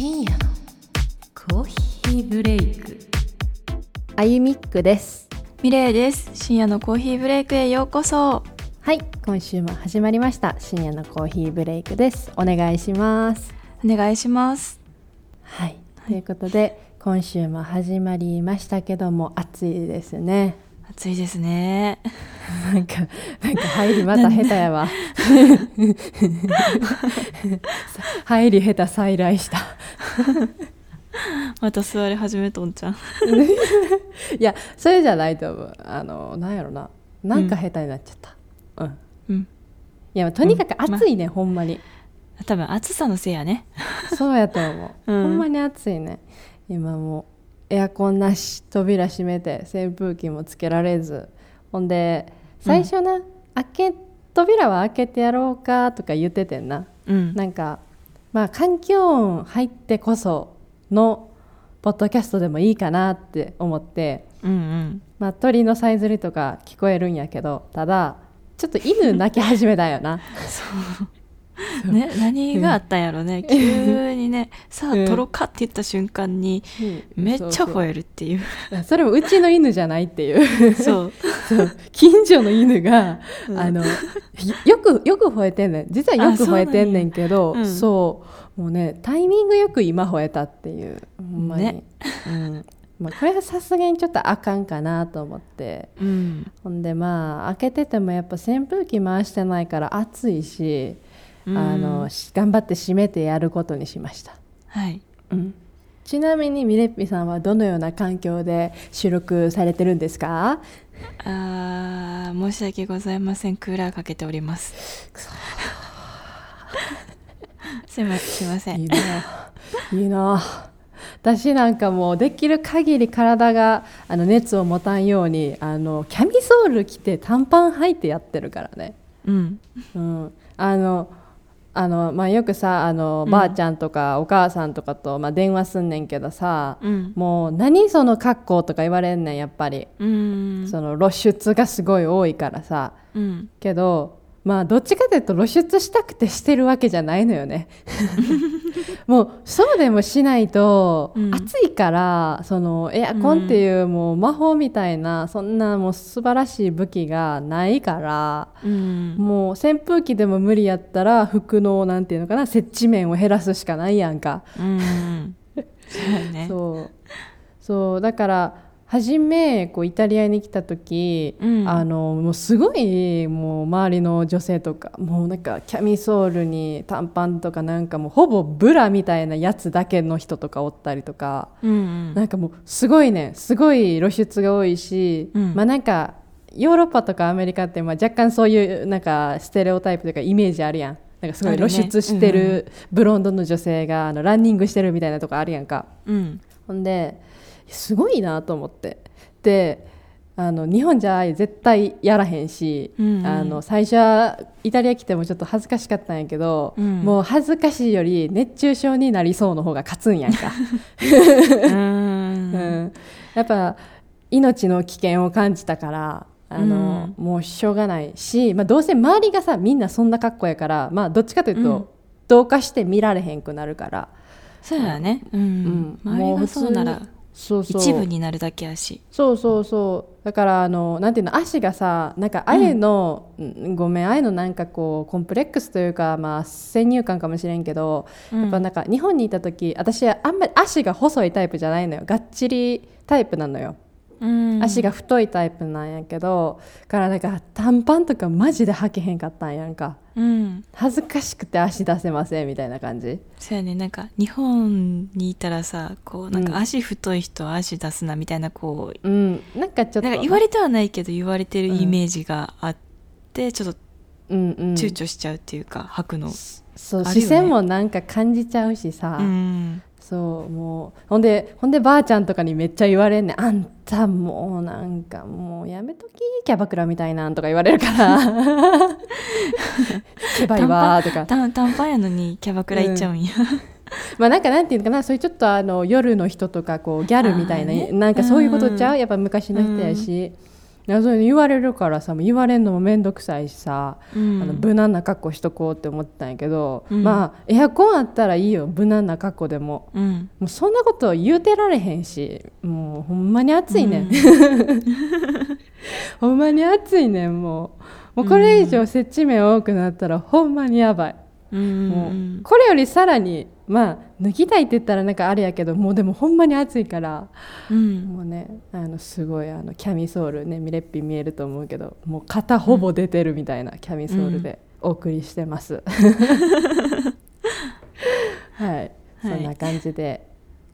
深夜のコーヒーブレイク。あゆみっくです。ミレイです。深夜のコーヒーブレイクへようこそ。はい今週も始まりました。深夜のコーヒーブレイクです。お願いします。お願いします。はい、ということで今週も始まりましたけども暑いですね暑いですね。なんかなんか入りまた下手やわ。入り下手再来した。また座り始めとんちゃんいやそれじゃないと思う。あのなんやろな。なんか下手になっちゃった。うん、うん。いやとにかく暑いね、ほんまに。多分暑さのせいやね。そうやと思う、うん。ほんまに暑いね。今もうエアコンなし扉閉めて扇風機もつけられず。ほんで最初な、開け扉は開けてやろうかとか言っててんな。うん。なんかまあ環境音入ってこそのポッドキャストでもいいかなって思って、うんうん。まあ、鳥のさえずりとか聞こえるんやけどただちょっと犬鳴き始めたよな ね何があったんやろね。急にね さあうん。撮ろうかって言った瞬間にめっちゃ吠えるっていう。それもうちの犬じゃないっていう。そう。そう。近所の犬が、うん。あのよくよく吠えてんねん。実はよく吠えてんねんけどうん。そう。もうねタイミングよく今吠えたっていう。ほんまに、ね。うん。まあ、これはさすがにちょっとあかんかなと思って。うん。ほんでまあ開けててもやっぱ扇風機回してないから暑いし、うん。あのし頑張って閉めてやることにしました。はい。ちなみにミレッピさんはどのような環境で収録されてるんですか？あー申し訳ございません。クーラーかけております。すいませんすいません。いいな。いいな。私なんかもうできる限り体があの熱を持たんようにあのキャミソール着て短パン履いてやってるからね、うん。うん、あのあの、まあ、よくさあの、うん。ばあちゃんとかお母さんとかと、まあ、電話すんねんけどさ、うん。もう何その格好とか言われんねんやっぱり、うん。その露出がすごい多いからさ。うん。けどまあどっちかというと露出したくてしてるわけじゃないのよね もうそうでもしないと、うん。暑いからそのエアコンっていうもう魔法みたいなそんなもう素晴らしい武器がないから、うん。もう扇風機でも無理やったら服のなんていうのかな接地面を減らすしかないやんか。うん。そうやね。そう。そうだから初めこうイタリアに来た時、うん。あのもうすごいもう周りの女性とかもうなんかキャミソールに短パンとかなんかもうほぼブラみたいなやつだけの人とかおったりとか、うんなんかもうすごいねすごい露出が多いし、うん。まあなんかヨーロッパとかアメリカってまあ若干そういうなんかステレオタイプというかイメージあるやん。なんかすごい露出してるブロンドの女性があのランニングしてるみたいなとこあるやんか。うん。ほんですごいなと思って。であの日本じゃ絶対やらへんし、うんうん。あの最初はイタリア来てもちょっと恥ずかしかったんやけど、うん。もう恥ずかしいより熱中症になりそうの方が勝つんやんか、うん。うん、やっぱ命の危険を感じたからあの、もうしょうがないし、まあ、どうせ周りがさみんなそんな格好やから、まあ、どっちかというと、うん。同化して見られへんくなるから、そうやね。ううん。ん周りがそうならそうそう。一部になるだけやし。そうそうそう。だからあのなんていうの足がさなんかあれの、うんごめんあれのなんかこうコンプレックスというかまあ先入観かもしれんけど、やっぱなんか日本にいた時私はあんまり足が細いタイプじゃないのよ。がっちりタイプなのよ、うん。足が太いタイプなんやけどからなんか短パンとかマジで履けへんかったんやんか。うん。恥ずかしくて足出せませんみたいな感じ。そうやね。なんか日本にいたらさこうなんうん。か足太い人は足出すなみたいなこううん。なんかちょっと。なんか言われてはないけど言われてるイメージがあってちょっとうんうん。躊躇しちゃうっていうか履くの。そう、ね。視線もなんか感じちゃうしさ、うん。そうもう。ほんでほんでばあちゃんとかにめっちゃ言われんねん。あんたもうなんかもうやめときキャバクラみたいなんとか言われるから。ケバいわーとか。短短パンやのにキャバクラ行っちゃうんや、まあなんかなんていうのかなそういうちょっとあの夜の人とかこうギャルみたいな、ねなん。かそういうことちゃう、やっぱ昔の人やし、いやそれ言われるからさもう言われるのも面倒くさいしさ、うん。あの無難な格好しとこうって思ってたんやけど、うん。まあエアコンあったらいいよ無難な格好でも。うん。もうそんなこと言うてられへんしもうほんまに暑いね、ん、ほんまに暑いねんもう。もうこれ以上接地面多くなったらほんまにやばい、うんもううん。これよりさらにまあ脱ぎたいって言ったらなんかあれやけどもうでもほんまに暑いからうん。もうねあのすごいあのキャミソールねミレッピ見えると思うけどもう肩ほぼ出てるみたいなキャミソールでお送りしてます、はい、そんな感じで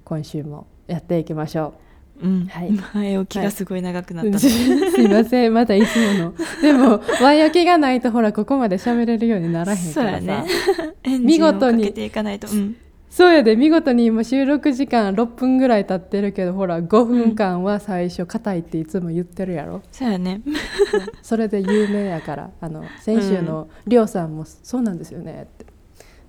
今週もやっていきましょう。ん。はい。前置きがすごい長くなう、った、すいません。またいつもの。でも前置きがないとほらここまで喋れるようにならへんからさ。ね。見事にかけていかないと、うん、そうやで見事に今収録時間6分ぐらい経ってるけどほら5分間は最初硬いっていつも言ってるやろ、そうやね。それで有名やからあの先週のりょうさんもそうなんですよねって。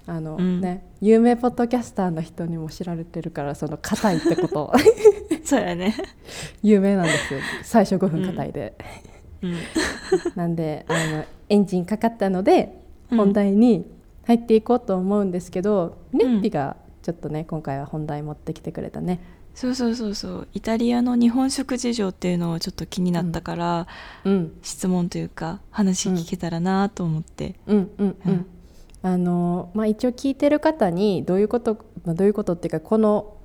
あの、うん。ね有名ポッドキャスターの人にも知られてるからその硬いってこと。そうやね。有名なんですよ。最初5分硬いで、うん。なんであのエンジンかかったのでうん。本題に入っていこうと思うんですけど、ん。ネッピがちょっとね今回は本題持ってきてくれたね。そうそうそうそう。イタリアの日本食事情っていうのをちょっと気になったから、うん。質問というか話聞けたらなと思って、うんうんううん。んあのまあ、一応聞いてる方にどういうこと、まあ、どういうことっていうかこの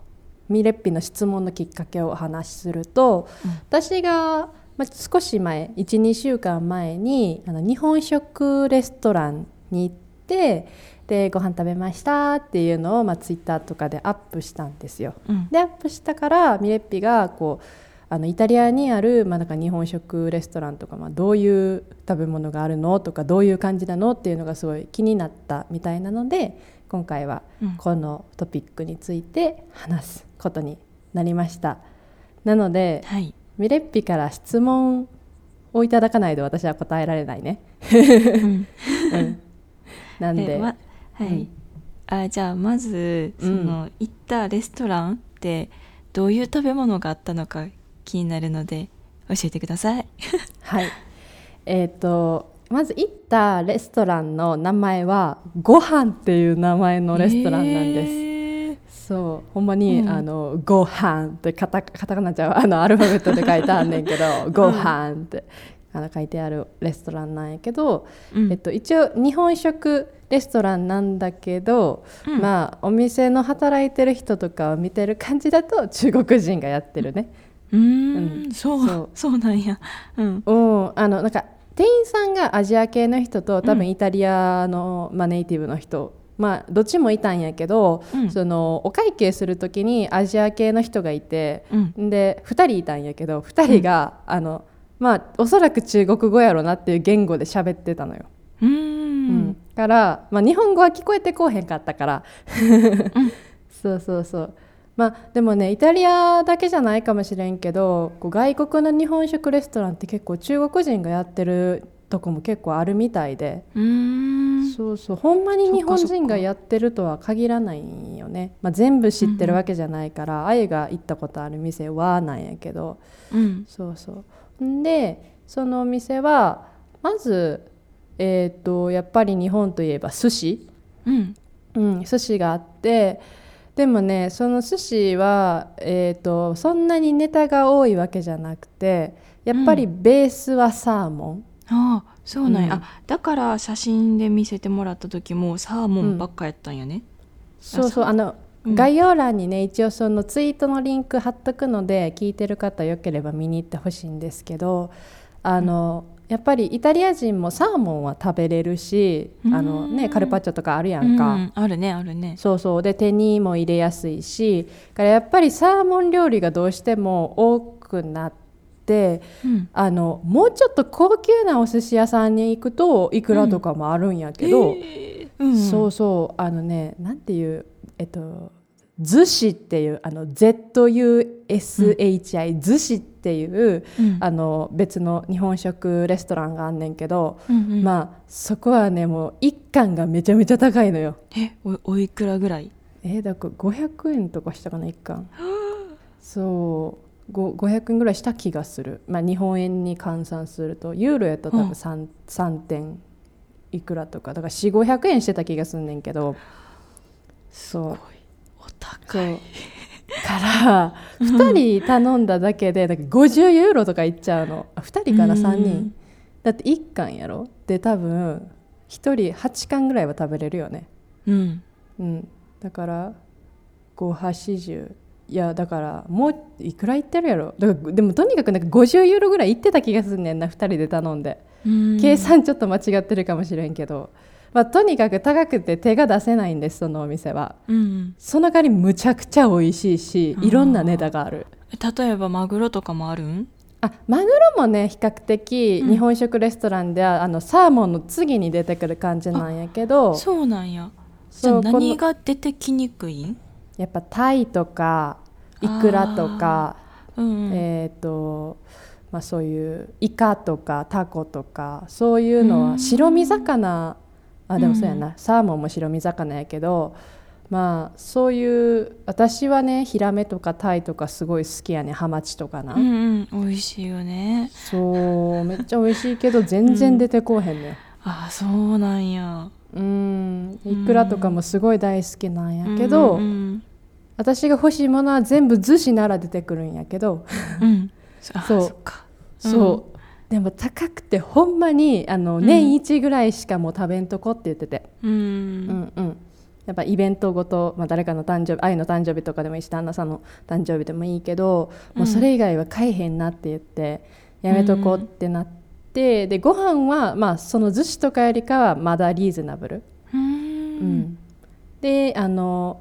ミレッピの質問のきっかけをお話しすると、うん。私が、まあ、少し前12週間前にあの日本食レストランに行ってでご飯食べましたっていうのを、まあ、ツイッターとかでアップしたんですよ。うんでアップしたからミレッピがこうあのイタリアにある、まあ、なんか日本食レストランとか、まあ、どういう食べ物があるのとかどういう感じなのっていうのがすごい気になったみたいなので今回はうんこのトピックについて話すことになりました。なのではいミレッピから質問をいただかないと私は答えられないね。うん うん、なんで、でまはい、うん。あじゃあまずその、行ったレストランってどういう食べ物があったのか気になるので教えてください。はい。えっ、とまず行ったレストランの名前はご飯っていう名前のレストランなんです。へー。そう。ほんまに、うん。あのご飯ってカタカタカナちゃうあのアルファベットで書いてあんねんけどご飯ってあの書いてあるレストランなんやけど、うん。えっと、一応日本食レストランなんだけど、うん。まあお店の働いてる人とかを見てる感じだと 中国人がやってるね。うーん。そうそう。そうなんや。うん。うん、あのなんか店員さんがアジア系の人と多うん。分イタリアの、まあ、ネイティブの人、まあ、どっちもいたんやけど、うん。そのお会計する時にアジア系の人がいて、うん。で2人いたんやけど2人が、あのまあ、おそらく中国語やろなっていう言語で喋ってたのよ。うーうん。んから、まあ、日本語は聞こえてこうへんかったから、そうそうそう。まあでもねイタリアだけじゃないかもしれんけどこう外国の日本食レストランって結構中国人がやってるとこも結構あるみたいで、うーん。そうそう。ほんまに日本人がやってるとは限らないんよね、まあ、全部知ってるわけじゃないから、あゆが行ったことある店はなんやけど。うん。そうそうんでそのお店はまずえっ、とやっぱり日本といえば寿司。うん。うん、寿司があってでもねその寿司は、えー、とそんなにネタが多いわけじゃなくてやっぱりベースはサーモン、ああそうなんや、うん。あだから写真で見せてもらった時もサーモンばっかやったんやね、そうそうあの、うん概要欄にね一応そのツイートのリンク貼っとくので聞いてる方よければ見に行ってほしいんですけどあの、やっぱりイタリア人もサーモンは食べれるしあの、ね、うん。カルパッチョとかあるやんか。うんあるねあるね。そうそう。で手にも入れやすいしだからやっぱりサーモン料理がどうしても多くなってうん。あのもうちょっと高級なお寿司屋さんに行くといくらとかもあるんやけど、えー。うん。そうそう。あのねなんていうえっと寿司っていうあの ZUSHI 寿司っていう、うん。あの別の日本食レストランがあんねんけど、うんうん。まあそこはねもう一貫がめちゃめちゃ高いのよ。えおおいくらぐらい？えー、だから500円とかしたかな一貫。そう。ご500円ぐらいした気がする、まあ、日本円に換算するとユーロやったら多分 3,、3. 点いくらとか。だから4500円してた気がすんねんけどそう。おそ高い。う。から2人頼んだだけでだから50ユーロとかいっちゃうの。あ2人から3うん。人。だって1貫やろ？で多分1人8貫ぐらいは食べれるよね。うん。うん。だから580いやだからもういくらいってるやろ？だからでもとにかくなんか50ユーロぐらいいってた気がすんねんな2人で頼んで、うん。計算ちょっと間違ってるかもしれんけど、まあ、とにかく高くて手が出せないんですそのお店は。うん。その代わりむちゃくちゃ美味しいしいろんなネタがある。例えばマグロとかもある？んあマグロもね比較的うん。日本食レストランでは、あのサーモンの次に出てくる感じなんやけど。そうなんや。じゃあ何が出てきにくい？んやっぱタイとかイクラとかうんうん。えっ、とまあそういうイカとかタコとかそういうのうん。は白身魚あでもそうやな、うサーモンも白身魚やけどまあそういう私はねヒラメとかタイとかすごい好きやね。ハマチとかな、うんうん。美味しいよね。そうめっちゃ美味しいけど全然出てこうへんね、あそうなんや。うん。イクラとかもすごい大好きなんやけど、うんうん私が欲しいものは全部逗子なら出てくるんやけど、うん。そう。そうでも高くてほんまにあのん。年一ぐらいしかもう食べんとこって言ってて、ううんんうん。やっぱイベントごと、まあ、誰かの誕生日愛の誕生日とかでもいいし旦那さんの誕生日でもいいけど、もうそれ以外は買えへんなって言ってやめとこうってなって、でご飯はまあその逗子とかよりかはまだリーズナブル、ううんん。であの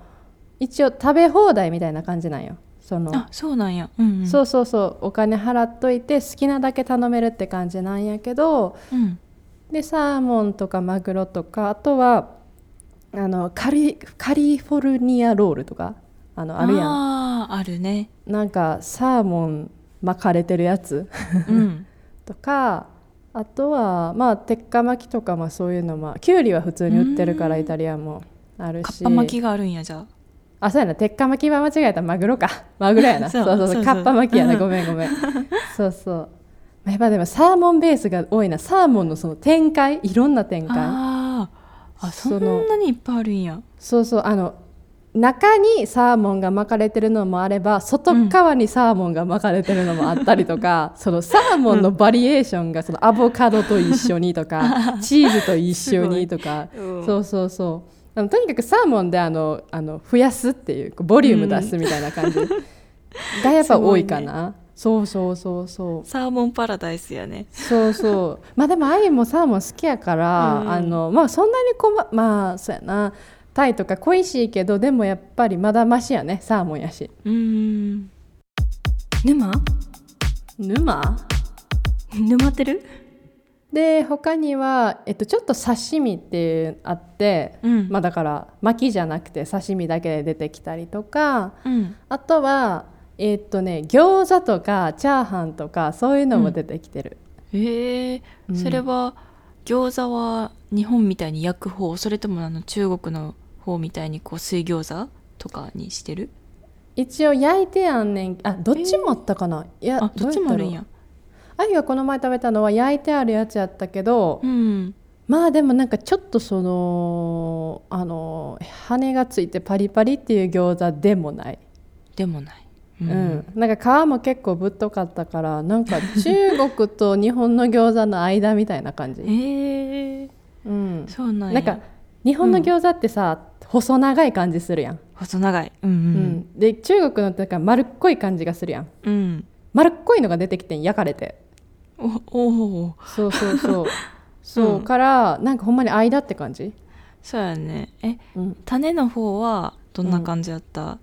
一応食べ放題みたいな感じなんよそのあそうなんや。うんうん。そうそうそうお金払っといて好きなだけ頼めるって感じなんやけどうん。でサーモンとかマグロとかあとはあのカリカリフォルニアロールとかあのあるやん。あーあるね。なんかサーモン巻かれてるやつ。うん。とかあとはまあ鉄火巻きとかまあそういうのもきゅうりは普通に売ってるからイタリアンもあるし。かっぱ巻きがあるんやじゃああそうやな。鉄火巻きは間違えたマグロか。マグロやな。そそううそうそう。そうそう。カッパ巻きやな。ごめんごめん。そうそう。やっぱでもサーモンベースが多いな。サーモンのその展開いろんな展開。あー。あそんなにいっぱいあるんや。そうそう。あの中にサーモンが巻かれてるのもあれば外側にサーモンが巻かれてるのもあったりとか、そのサーモンのバリエーションがそのアボカドと一緒にとかチーズと一緒にとか。うんそうそうそうあのとにかくサーモンであのあの増やすっていうボリューム出すみたいな感じ。がやっぱ多いかな、そうそうそうそう。サーモンパラダイスやね。そうそう。まあでもあゆもサーモン好きやから、うん。あのまあそんなにこままあそうやな。タイとか恋しいけどでもやっぱりまだマシやね。サーモンやし。うーん沼？沼？沼ってる？で他には、えっと、ちょっと刺身ってあって、うん。まあだから巻きじゃなくて刺身だけで出てきたりとかうん。あとはえっとね餃子とかチャーハンとかそういうのも出てきてる、へえ。うん。それは餃子は日本みたいに焼く方それともあの中国の方みたいにこう水餃子とかにしてる？一応焼いてやんねん。あどっちもあったかな、いやあどっちもあるんやあゆがこの前食べたのは焼いてあるやつやったけど、うん。まあでもなんかちょっとそのあの羽がついてパリパリっていう餃子でもない、でもない。うん。なんか皮も結構ぶっとかったからなんか中国と日本の餃子の間みたいな感じ、へえうん、そうなんや。なんか日本の餃子ってさ、細長い感じするやん、細長い。うんううんん。で中国のってなんか丸っこい感じがするやん。うん。丸っこいのが出てきてん焼かれておおおそうそうそう。そう、うんからなんかほんまに間って感じ、そうやね。えうん、種の方はどんな感じだった、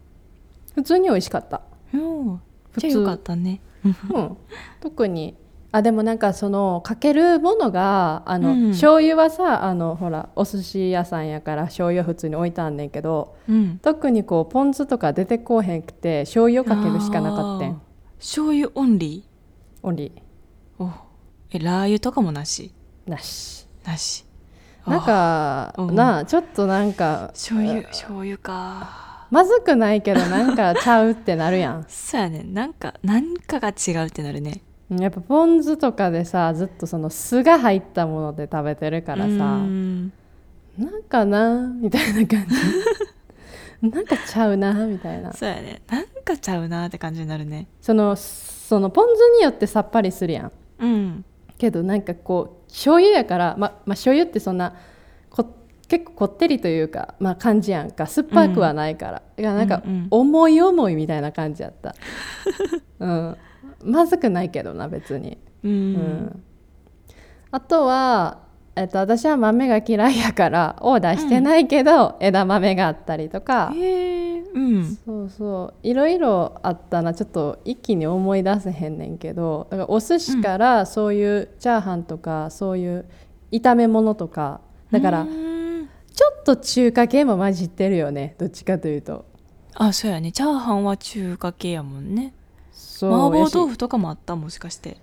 普通に美味しかった。うん、普通。よかったね。うん、特に。あでもなんかそのかけるものがあの、うん。醤油はさあのほらお寿司屋さんやから醤油は普通に置いてあんねんけどうん。特にこうポン酢とか出てこうへんくて醤油をかけるしかなかったん。醤油オンリオンリー。おえラー油とかもなし？ーなし。なし。なんかうん。なあちょっとなんか醤油醤油か。まずくないけどなんかちゃうってなるやん。そうやね。なんかなんかが違うってなるね。やっぱポン酢とかでさずっとその酢が入ったもので食べてるからさうん。なんかなみたいな感じ。なんかちゃうなみたいな。そうやね。なんかちゃうなって感じになるね。そのそのポン酢によってさっぱりするやん。うんけどなんかこう醤油やからままあ醤油ってそんなこ結構こってりというか、まあ、感じやんか。酸っぱくはないから、いやなんかうんうん。重い重いみたいな感じやった、うん、まずくないけどな別に、うん、うん。あとは、えっと、私は豆が嫌いやからオーダーしてないけど、枝豆があったりとか、うん。そうそう。いろいろあったな。ちょっと一気に思い出せへんねんけど。だからお寿司からそういうチャーハンとかそういう炒め物とか。だからうん。ちょっと中華系も混じってるよね。どっちかというと。あそうやね。チャーハンは中華系やもんね。そう。麻婆豆腐とかもあったもしかして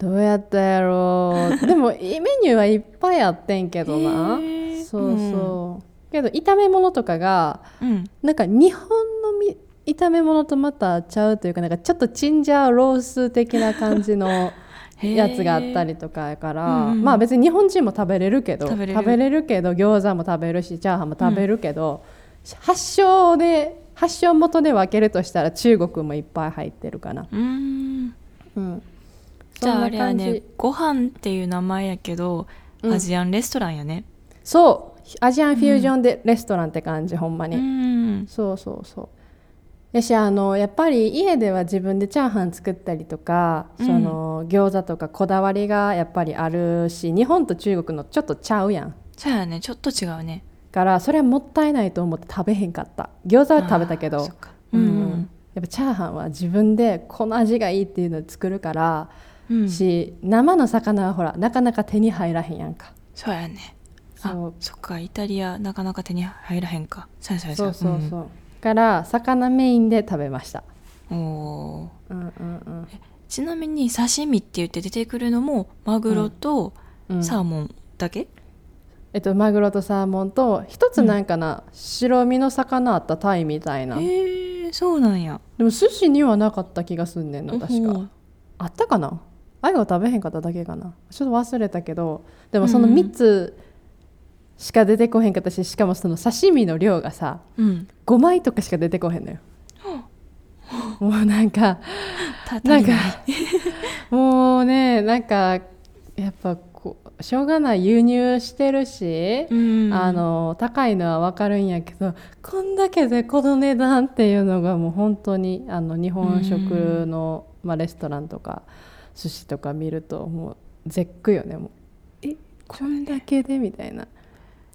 どうやったやろう。でもいメニューはいっぱいあってんけどな。へー。そうそう、けど炒め物とかがうん。なんか日本のみ炒め物とまたちゃうというかなんかちょっとチンジャーロース的な感じの やつがあったりとかやから、うんうん。まあ別に日本人も食べれるけど食べれる。けど餃子も食べるしチャーハンも食べるけど、発祥で発祥元で分けるとしたら中国もいっぱい入ってるかな。うーん。うん、じゃああれはねご飯っていう名前やけど、うん。アジアンレストランやね。そう。アジアンフュージョンでレストランって感じ、ほんまに、うん。そうそうそう。やしあのやっぱり家では自分でチャーハン作ったりとか、うん。その餃子とかこだわりがやっぱりあるし日本と中国のちょっとちゃうやん。そうやね。ちょっと違うね。からそれはもったいないと思って食べへんかった。餃子は食べたけど。ううん。ん。やっぱチャーハンは自分でこの味がいいっていうのを作るから、うん。し生の魚はほらなかなか手に入らへんやんか。そうやね。そう。あそっかイタリアなかなか手に入らへんか。そうやそうやそうや。そうそう、から魚メインで食べました。うんおー。うんうんうん。ちなみに刺身って言って出てくるのもマグロとうん。サーモンだけ、えっと、マグロとサーモンと一つなんかな、白身の魚あったタイみたいな。へえそうなんや。でも寿司にはなかった気がすんねんな確か。あったかな？あいが食べへんかっただけかな。ちょっと忘れたけどでもそのうんうん。3つしか出てこへんかったししかもその刺身の量がさうん。5枚とかしか出てこへんのよ。もうなんかたなんかもうねなんかやっぱこうしょうがない輸入してるし、うん。あの高いのは分かるんやけどこんだけでこの値段っていうのがもう本当にあの日本食の、まあ、レストランとか寿司とか見るともう絶句よね。もうえこんだけでみたいな。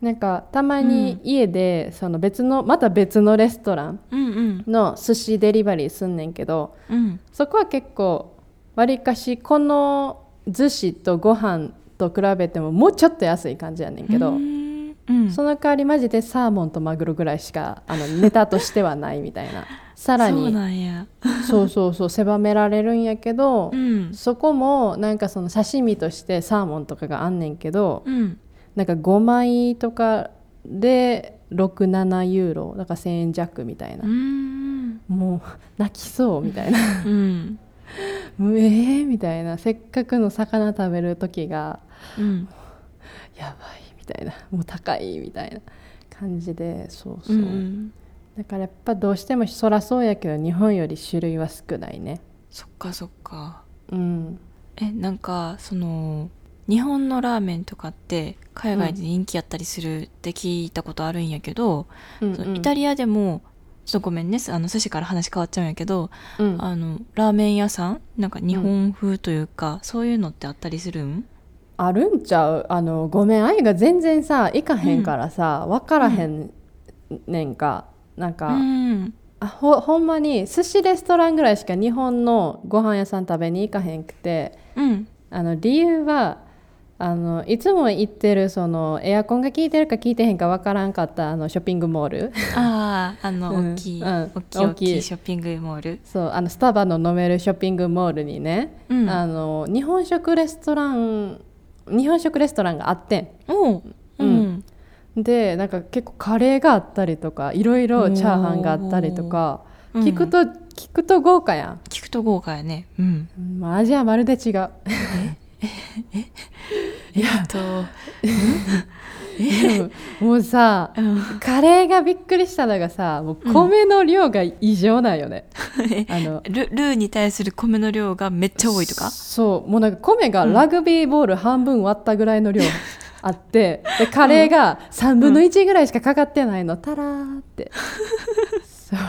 なんかたまに家でその別のまた別のレストランの寿司デリバリーすんねんけどうん。そこは結構わりかしこの寿司とご飯と比べてももうちょっと安い感じやねんけど、その代わりマジでサーモンとマグロぐらいしかあのネタとしてはないみたいな さらそうになんや。そうそうそう狭められるんやけど、うん。そこもなんかその刺身としてサーモンとかがあんねんけどうん。なんか5枚とかで67ユーロだから1000円弱みたいな。う、ん。もう泣きそうみたいな。うん。も うえーみたいな。せっかくの魚食べる時がうん。やばいみたいな。もう高いみたいな感じでそうそう、うんだからやっぱどうしてもそらそうやけど日本より種類は少ないね。そっかそっか。うん。えなんかその日本のラーメンとかって海外で人気やったりするって聞いたことあるんやけど、うんイタリアでもちょっとごめんねあの寿司から話変わっちゃうんやけど、うん。あのラーメン屋さんなんか日本風というか、そういうのってあったりするん？あるんちゃう？あのごめん愛が全然さ行かへんからさ、分からへんねんかなんか、うん。あほほんまに寿司レストランぐらいしか日本のご飯屋さん食べに行かへんくてうん。あの理由はあのいつも行ってるそのエアコンが効いてるか効いてへんか分からんかったあのショッピングモール。あああのうん。大きい、うん。大きい大きい。いショッピングモール。そうあのスタバの飲めるショッピングモールにね、うん。あの日本食レストラン日本食レストランがあってう。ん、でなんか結構カレーがあったりとかいろいろチャーハンがあったりとかうん。聞くと、聞くと豪華や聞くと豪華やね。うん。ん、まあ、味はまるで違う。え？っと。でももうさうん。カレーがびっくりしたのがさもう米の量が異常なんよね、あのルルーに対する米の量がめっちゃ多いとか？そう。もうなんか米がラグビーボール半分割ったぐらいの量あってでカレーが3分の1ぐらいしかかかってないの。タラーって。そう、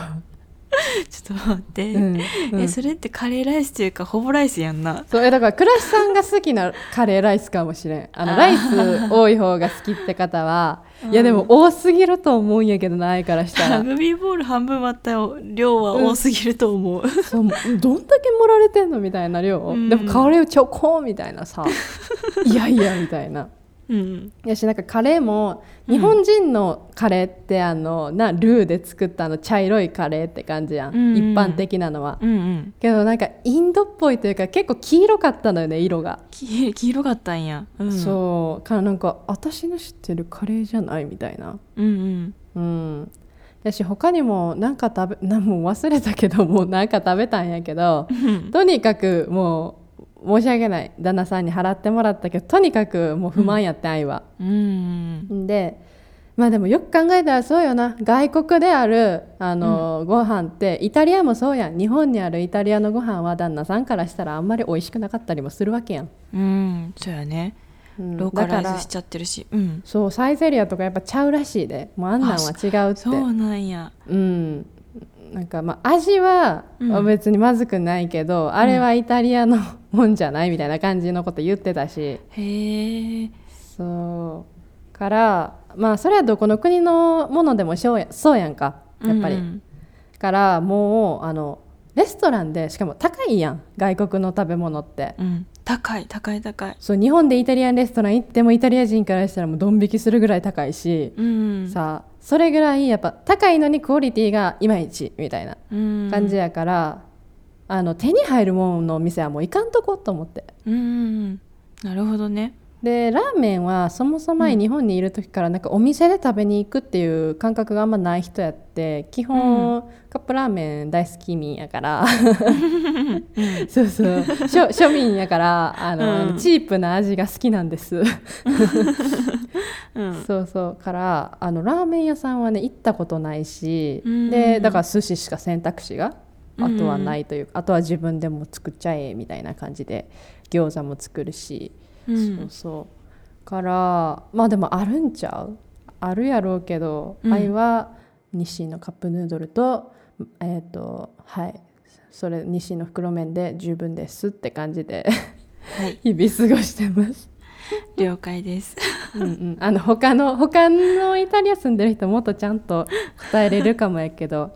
ちょっと待って、うんうん。えそれってカレーライスっていうかほぼライスやんな。そう。えだから倉石さんが好きなカレーライスかもしれん。あのライス多い方が好きって方は、うん。いやでも多すぎると思うんやけどないからしたラらグビーボール半分割った量は多すぎると思う、そうどんだけ盛られてんのみたいな量、うん。でもカレーをちょこんみたいなさ。いやいやみたいなうんやしなんかカレーも日本人のカレーってあのなルーで作ったあの茶色いカレーって感じやん、うんうん一般的なのは、うんうん。けどなんかインドっぽいというか結構黄色かったのよね色が、き 黄色かったんや、うん、そう。からなんか私の知ってるカレーじゃないみたいな。うんうん。うん。やし他にもなんか食べ なんもう忘れたけどもうなんか食べたんやけどうん。とにかくもう申し訳ない。旦那さんに払ってもらったけどとにかくもう不満やって愛は。うん。でまあでもよく考えたらそうよな。外国であるあの、ご飯ってイタリアもそうやん。日本にあるイタリアのご飯は旦那さんからしたらあんまり美味しくなかったりもするわけやん、うん。そうやね。うん。ローカライズしちゃってるし。うん。そうサイゼリアとかやっぱちゃうらしいで。もうあんなんは違うって。そうなんや。うんなんかまあ味はうん。別にまずくないけど、あれはイタリアのもんじゃないみたいな感じのこと言ってたし。へえ。そう。からまあそれはどこの国のものでもそうやそうやんか。やっぱり、うん。からもうあのレストランでしかも高いやん。外国の食べ物って。うん高い高い高い。そう日本でイタリアンレストラン行ってもイタリア人からしたらもうドン引きするぐらい高いし、うん。さあそれぐらいやっぱ高いのにクオリティがいまいちみたいなうん。感じやから、あの手に入るものの店はもう行かんとこと思って。うん。なるほどねでラーメンはそもそも前日本にいる時からなんかお店で食べに行くっていう感覚があんまない人やって基本、カップラーメン大好き民やから。そうそう。庶庶民やからあの、うん。チープな味が好きなんです。うん。そうそう。からあのラーメン屋さんはね行ったことないし、うん。でだから寿司しか選択肢があとはうんないというか、あとは自分でも作っちゃえみたいな感じで餃子も作るし、うん。そうそう。からまあでもあるんちゃう？あるやろうけど、うん。愛は日清のカップヌードルとえっ、とはい。それ日清の袋麺で十分ですって感じではい。日々過ごしてます。了解です。うんうん、あの他の他のイタリア住んでる人もっとちゃんと答えれるかもやけど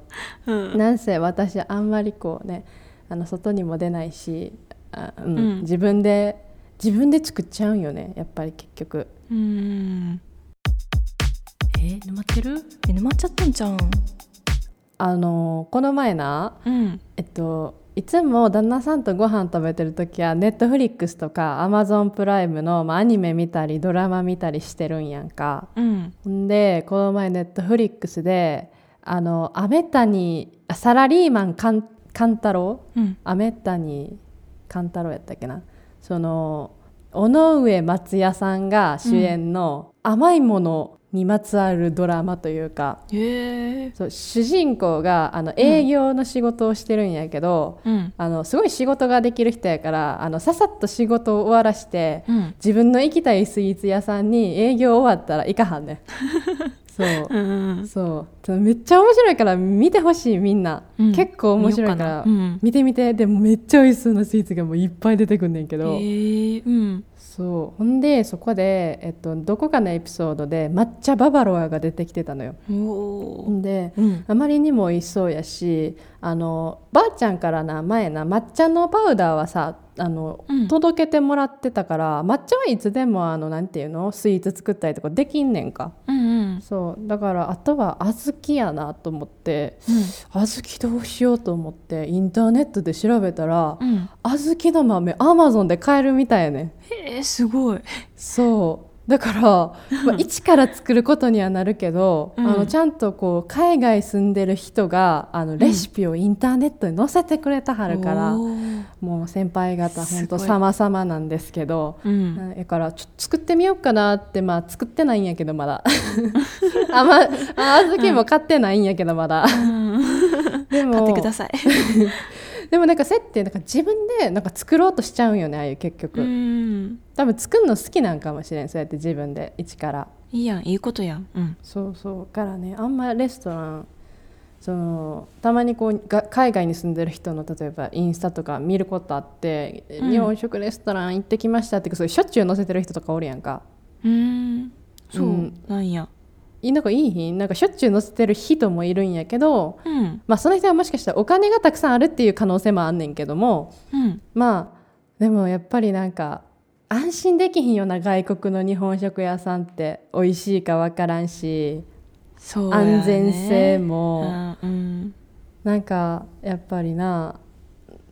うん。なんせ私あんまりこうねあの外にも出ないしあ、うん。うん。自分で自分で作っちゃうんよねやっぱり結局。うん。え沼ってる？え沼っちゃったんじゃん。あのこの前なうん。えっといつも旦那さんとご飯食べてる時はネットフリックスとかアマゾンプライムの、まあ、アニメ見たりドラマ見たりしてるんやんか。うん。でこの前ネットフリックスであのアメタニあサラリーマンカンカンタロウ？うん。アメタニカンタロウやったっけな？その尾上松也さんが主演の甘いものにまつわるドラマというか、へえ。そう主人公があの営業の仕事をしてるんやけど、うん。あのすごい仕事ができる人やからあのささっと仕事を終わらして、うん。自分の行きたいスイーツ屋さんに営業終わったら行かはんねん そう。うんそう。めっちゃ面白いから見てほしいみんな、うん。結構面白いから。見てみて。でもめっちゃ美味しそうなスイーツがもういっぱい出てくんねんけど、へえうん。そう。ほんでそこで、えっと、どこかのエピソードで抹茶ババロアが出てきてたのよ。でうん。あまりにも美味しそうやしあのばあちゃんからな前な抹茶のパウダーはさあの、うん。届けてもらってたから抹茶はいつでもあのなんていうのスイーツ作ったりとかできんねんか。うんうん。そう。だからあとは小豆やなと思って小豆どうしようと思ってインターネットで調べたらうん。小豆の豆アマゾンで買えるみたいやねん。へえすごい。そうだから、まあ、一から作ることにはなるけど、うん。あのちゃんとこう海外住んでる人があのレシピをインターネットに載せてくれたはるから、おー。もう先輩方本当様々なんですけど。うん。だからちょっと作ってみようかなってまあ作ってないんやけどまだ。あま あ小豆も買ってないんやけどまだ、でも買ってください でもなんかそうやってなんか自分でなんか作ろうとしちゃうんよねああいう結局、うん。多分作るの好きなんかもしれんそうやって自分で一から。いいやんいいことやん。うん。そうそう。からねあんまレストランそのたまにこうが海外に住んでる人の例えばインスタとか見ることあって、うん。日本食レストラン行ってきましたってそうしょっちゅう載せてる人とかおるやんか。うん。そううん。なんや。いなんかいい日なんかしょっちゅう載せてる人もいるんやけどうん。まあその人はもしかしたらお金がたくさんあるっていう可能性もあんねんけどもうん。まあでもやっぱりなんか安心できひんような外国の日本食屋さんって美味しいかわからんしね安全性うも。んうんなんかやっぱりな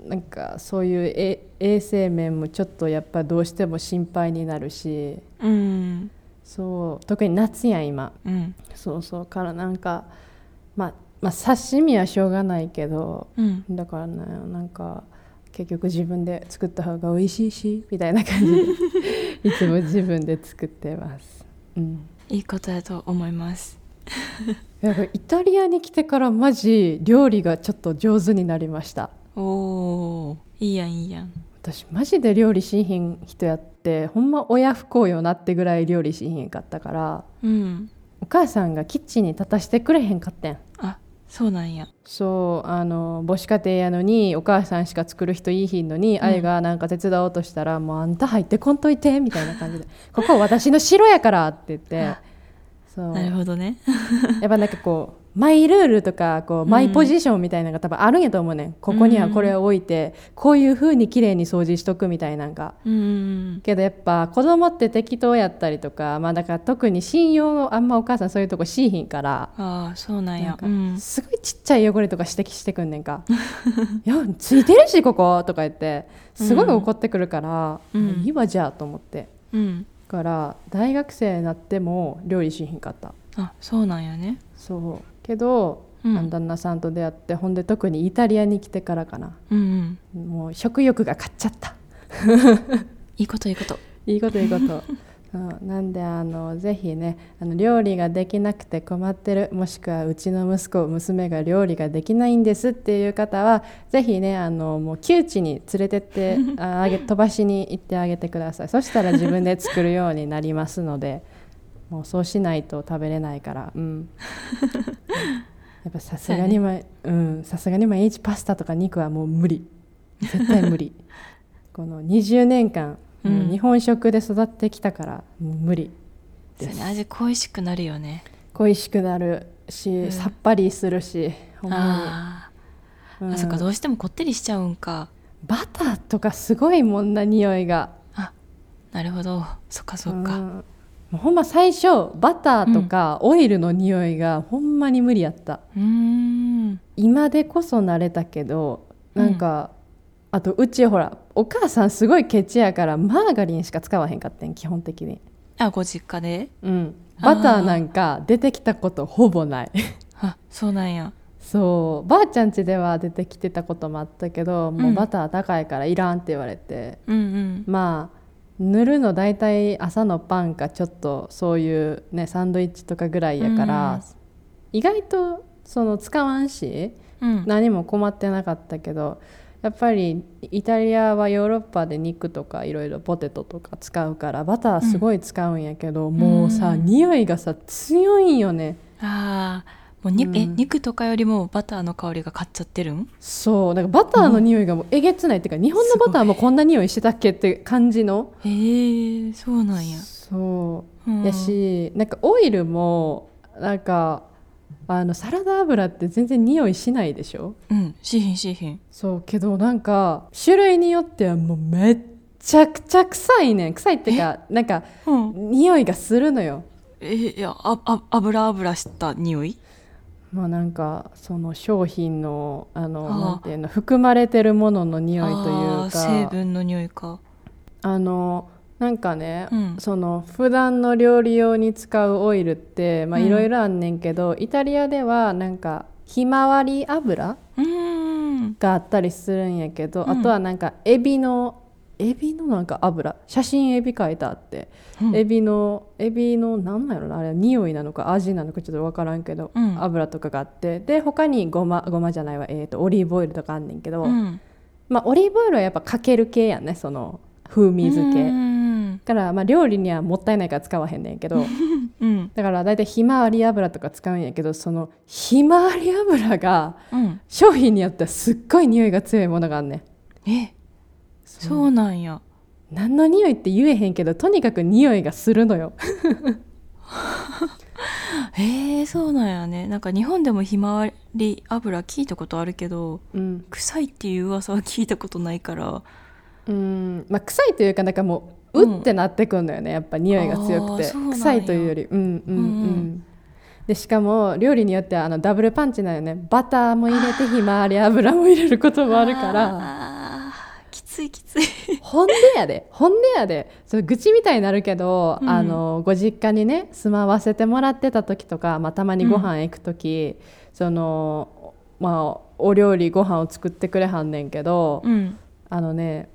なんかそういうえ衛生面もちょっとやっぱどうしても心配になるし。うんそう特に夏やん今。うん。そうそうからなんかまあまあ刺身はしょうがないけどうん。だからねなんか結局自分で作った方が美味しいしみたいな感じで いつも自分で作ってます。うん。いいことだと思います。やっぱイタリアに来てからマジ料理がちょっと上手になりました。おおーいいやんいいやん私マジで料理しひん人やってほんま親不孝よなってぐらい料理しひんかったからうん。お母さんがキッチンに立たしてくれへんかってん。あそうなんや。そうあの母子家庭やのにお母さんしか作る人いいひんのに、ん。あいがなんか手伝おうとしたら「もうあんた入ってこんといて」みたいな感じで「ここ私の城やから」って言って。そうなるほどね。やっぱなんかこうマイルールとかこううん。マイポジションみたいなのが多分あるんやと思うねん。ここにはこれを置いてこういう風に綺麗に掃除しとくみたいなんがうん。けどやっぱ子供って適当やったりとかまあだから特に信用をあんまお母さんそういうとこしいひんからああそうなんや。なんかうん。すごいちっちゃい汚れとか指摘してくんねんか「いやついてるしここ」とか言って。すごい怒ってくるから、うん。いいわじゃあと思って。うん。だから大学生になっても料理しひんかった。あそうなんやね。そうけど、うん。旦那さんと出会ってほんで特にイタリアに来てからかな。うんうん。もう食欲が勝っちゃった。いいこといいこと。いいこといいこと。う。んなんであのぜひねあの料理ができなくて困ってるもしくはうちの息子娘が料理ができないんですっていう方はぜひねあのもう窮地に連れてって ああげ飛ばしに行ってあげてください。そしたら自分で作るようになりますのでもうそうしないと食べれないから。うん。やっぱさすがにまうん。さすがに毎日パスタとか肉はもう無理。絶対無理。この20年間、うん。日本食で育ってきたからもう無理。そうね。味恋しくなるよね。恋しくなるし、うん。さっぱりするしほんまあに、うんー。あそっかどうしてもこってりしちゃうんか。バターとかすごいもんな匂いが。あなるほど。そっかそっか。うんほんま最初バターとかオイルの匂いがほんまに無理やった、うーん。今でこそ慣れたけどなんか、あとうちほらお母さんすごいケチやからマーガリンしか使わへんかってん基本的に。あご実家で？うん。バターなんか出てきたことほぼない。あそうなんや。そう。ばあちゃん家では出てきてたこともあったけど、もううん。バター高いからいらんって言われて。うんうん。まあ塗るの大体朝のパンかちょっとそういうねサンドイッチとかぐらいやから、うん意外とその使わんしうん。何も困ってなかったけどやっぱりイタリアはヨーロッパで肉とかいろいろポテトとか使うからバターすごい使うんやけど、もうさ、うん。匂いがさ強いんよね。ああもうに、うん。え肉とかよりもバターの香りが勝っちゃってるん？そう。なんかバターの匂いがもうえげつないっていうか日本のバターもこんな匂いしてたっけって感じの。へえそうなんや、そう。うん。やしなんかオイルもなんかあのサラダ油って全然匂いしないでしょ？うん。しひんしひん。そう。けどなんか種類によってはもうめっちゃくちゃ臭いねん。臭いっていうかなんかうん。匂いがするのよ。えいやああ油油した匂い？まあなんかその商品のあのなんていうの含まれてるものの匂いというあー成か分の匂いか。あのなんかね、うん。その普段の料理用に使うオイルっていろいろあんねんけど、イタリアではなんかひまわり油があったりするんやけど、うん。あとはなんかエビのエビのなんか油写真エビ書いてあって、うん。エビのエビのなんなんやろなあれ匂いなのか味なのかちょっと分からんけど、うん。油とかがあって。で他にごまごまじゃないわ、えー、とオリーブオイルとかあんねんけど、うん。まあオリーブオイルはやっぱかける系やんねその風味付け。からまあ料理にはもったいないから使わへんねんけど。うん。だから大体ひまわり油とか使うんやけどそのひまわり油がうん。商品によってはすっごい匂いが強いものがあんねん。えそう。なんや。何の匂いって言えへんけどとにかく匂いがするのよ。へえそうなんやね。なんか日本でもひまわり油聞いたことあるけどうん、臭いっていう噂は聞いたことないから。うん。まあ、臭いというかなんかもううってなってくんのよね。やっぱ匂いが強くて。臭いというより。うんうんうん、うんうん。でしかも料理によってはあのダブルパンチなよね。バターも入れてひまわり油も入れることもあるからついきつい。本音やで。本音やで。そう愚痴みたいになるけど、うん。あのご実家にね住まわせてもらってた時とか、まあ、たまにご飯行く時、そのまあお料理ご飯を作ってくれはんねんけど、うん。あのね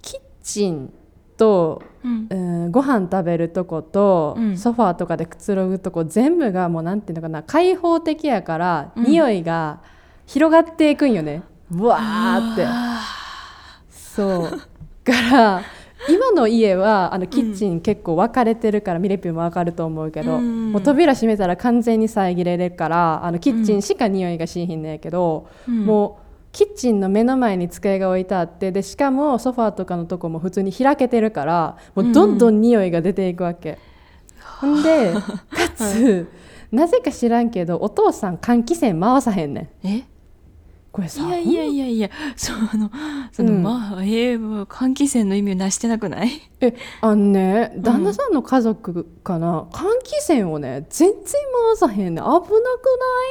キッチンと、うん。うん、ご飯食べるとこと、うん。ソファーとかでくつろぐとこ全部がもうなんていうのかな開放的やから、うん。匂いが広がっていくんよね。ブワーって。あそう。から今の家はあのキッチン結構分かれてるから、ミレピも分かると思うけど、うん。もう扉閉めたら完全に遮れるからあのキッチンしか匂いがしいひんねやけど、ーうん。もうキッチンの目の前に机が置いてあってでしかもソファーとかのとこも普通に開けてるからもうどんどん匂いが出ていくわけ。ほんで かつ、なぜか知らんけどお父さん換気扇回さへんねん。え？これさいやいやいやいやそのその、うん。まあえー、もう換気扇の意味をなしてなくない？えあのね旦那さんの家族かな、換気扇をね全然回さへんねん。危なくない？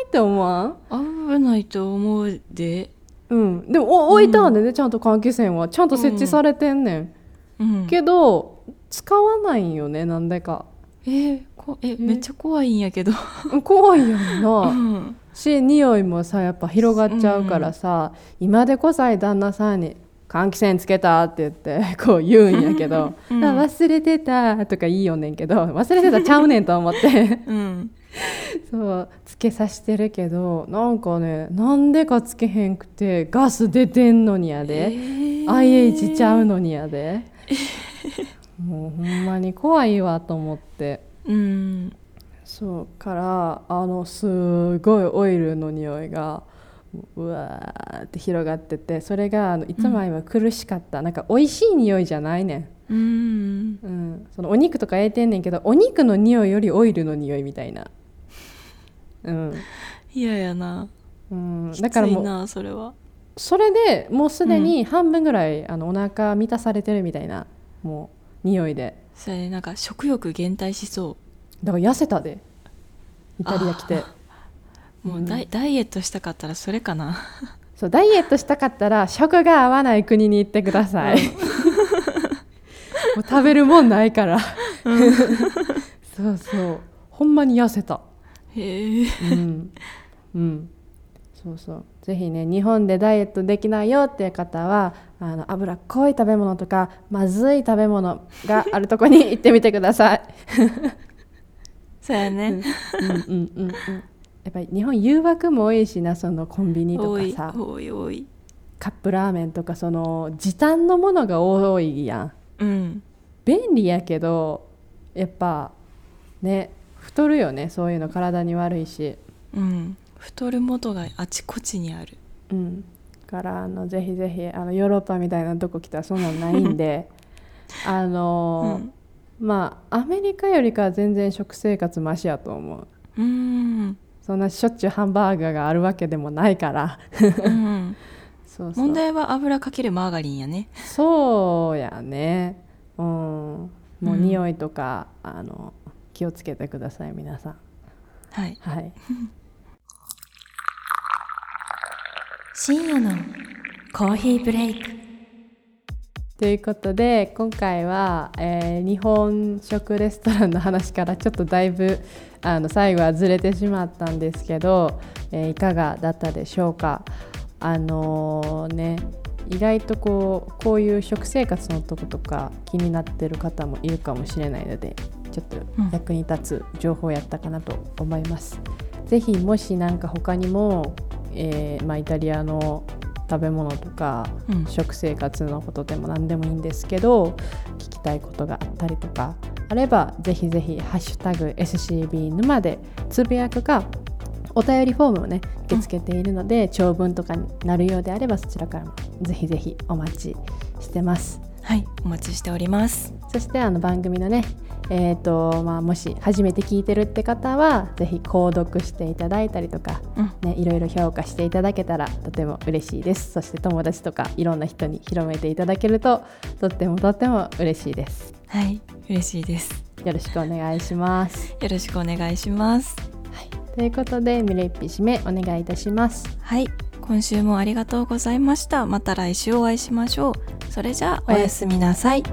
って思わん？危ないと思うで。うん。でもお置いたんでね、ちゃんと換気扇は。ちゃんと設置されてんねん、うん。けど使わないんよねなんでか。えーこえめっちゃ怖いんやけど、うん怖いやんうな、ん、し匂いもさやっぱ広がっちゃうからさ、今でこさえ旦那さんに「換気扇つけた?」って言って こう言うんやけど「うん。あ忘れてた」とか言いよんねんけど忘れてたちゃうねんと思って。うん、そうつけさしてるけどなんかねなんでかつけへんくてガス出てんのにやで、えー。IH ちゃうのにやで、もうほんまに怖いわと思って。うんそうからあのすごいオイルの匂いがうわーって広がっててそれがあのいつもは苦しかった、なんか美味しい匂いじゃないねん。うん。うん、そのお肉とか焼いてんねんけどお肉の匂いよりオイルの匂いみたいな、うん。嫌やな。うん、だからもいうなそれは。それでもうすでに半分ぐらい、あのお腹満たされてるみたいなもう匂いで。それなんか食欲減退しそだから痩せたで。イタリア来て。うもうダイ,、ダイエットしたかったらそれかな。そうダイエットしたかったら食が合わない国に行ってください、もう食べるもんないから。そうそう。ほんまに痩せた。へえ。うん、うん、そうそう。ぜひね日本でダイエットできないよっていう方はあの脂っこい食べ物とかまずい食べ物があるとこに行ってみてください。そうやね、うんうんうんうん。やっぱり日本誘惑も多いしなそのコンビニとかさ。多い多いカップラーメンとかその時短のものが多いやん。うん。便利やけどやっぱね太るよねそういうの体に悪いし。うん。太る元があちこちにある。うん、からあのぜひぜひあのヨーロッパみたいなとこ来たらそんなんないんで。あのーまあアメリカよりかは全然食生活マシやと思う。うん。そんなしょっちゅうハンバーガーがあるわけでもないから。うん。そう問題は油かけるマーガリンやね。そうやね。うん。もううん匂いとか、あの気をつけてください皆さん。はい。はい。深夜のコーヒーブレイクということで今回は、えー日本食レストランの話からちょっとだいぶあの最後はずれてしまったんですけど、えーいかがだったでしょうか？あのーね意外とこうこういう食生活のとことか気になってる方もいるかもしれないのでちょっと役に立つ情報やったかなと思います。ぜひもしなんか他にも、えーまあ、イタリアの食べ物とか、うん。食生活のことでも何でもいいんですけど聞きたいことがあったりとかあればぜひぜひ「ハッシュタグ #SCB 沼」でつぶやくかお便りフォームをね受け付けているので、長文とかになるようであればそちらからもぜひぜひお待ちしてます。はいお待ちしております。そしてあの番組のね、えーとまあ、もし初めて聞いてるって方はぜひ購読していただいたりとか、うん。ね、いろいろ評価していただけたらとても嬉しいです。そして友達とかいろんな人に広めていただけるととってもとっても嬉しいです。はい嬉しいです。よろしくお願いします、よろしくお願いします。はい、ということでミレイピ締めお願いいたします。はい。今週もありがとうございました。また来週お会いしましょう。それじゃあおやすみなさい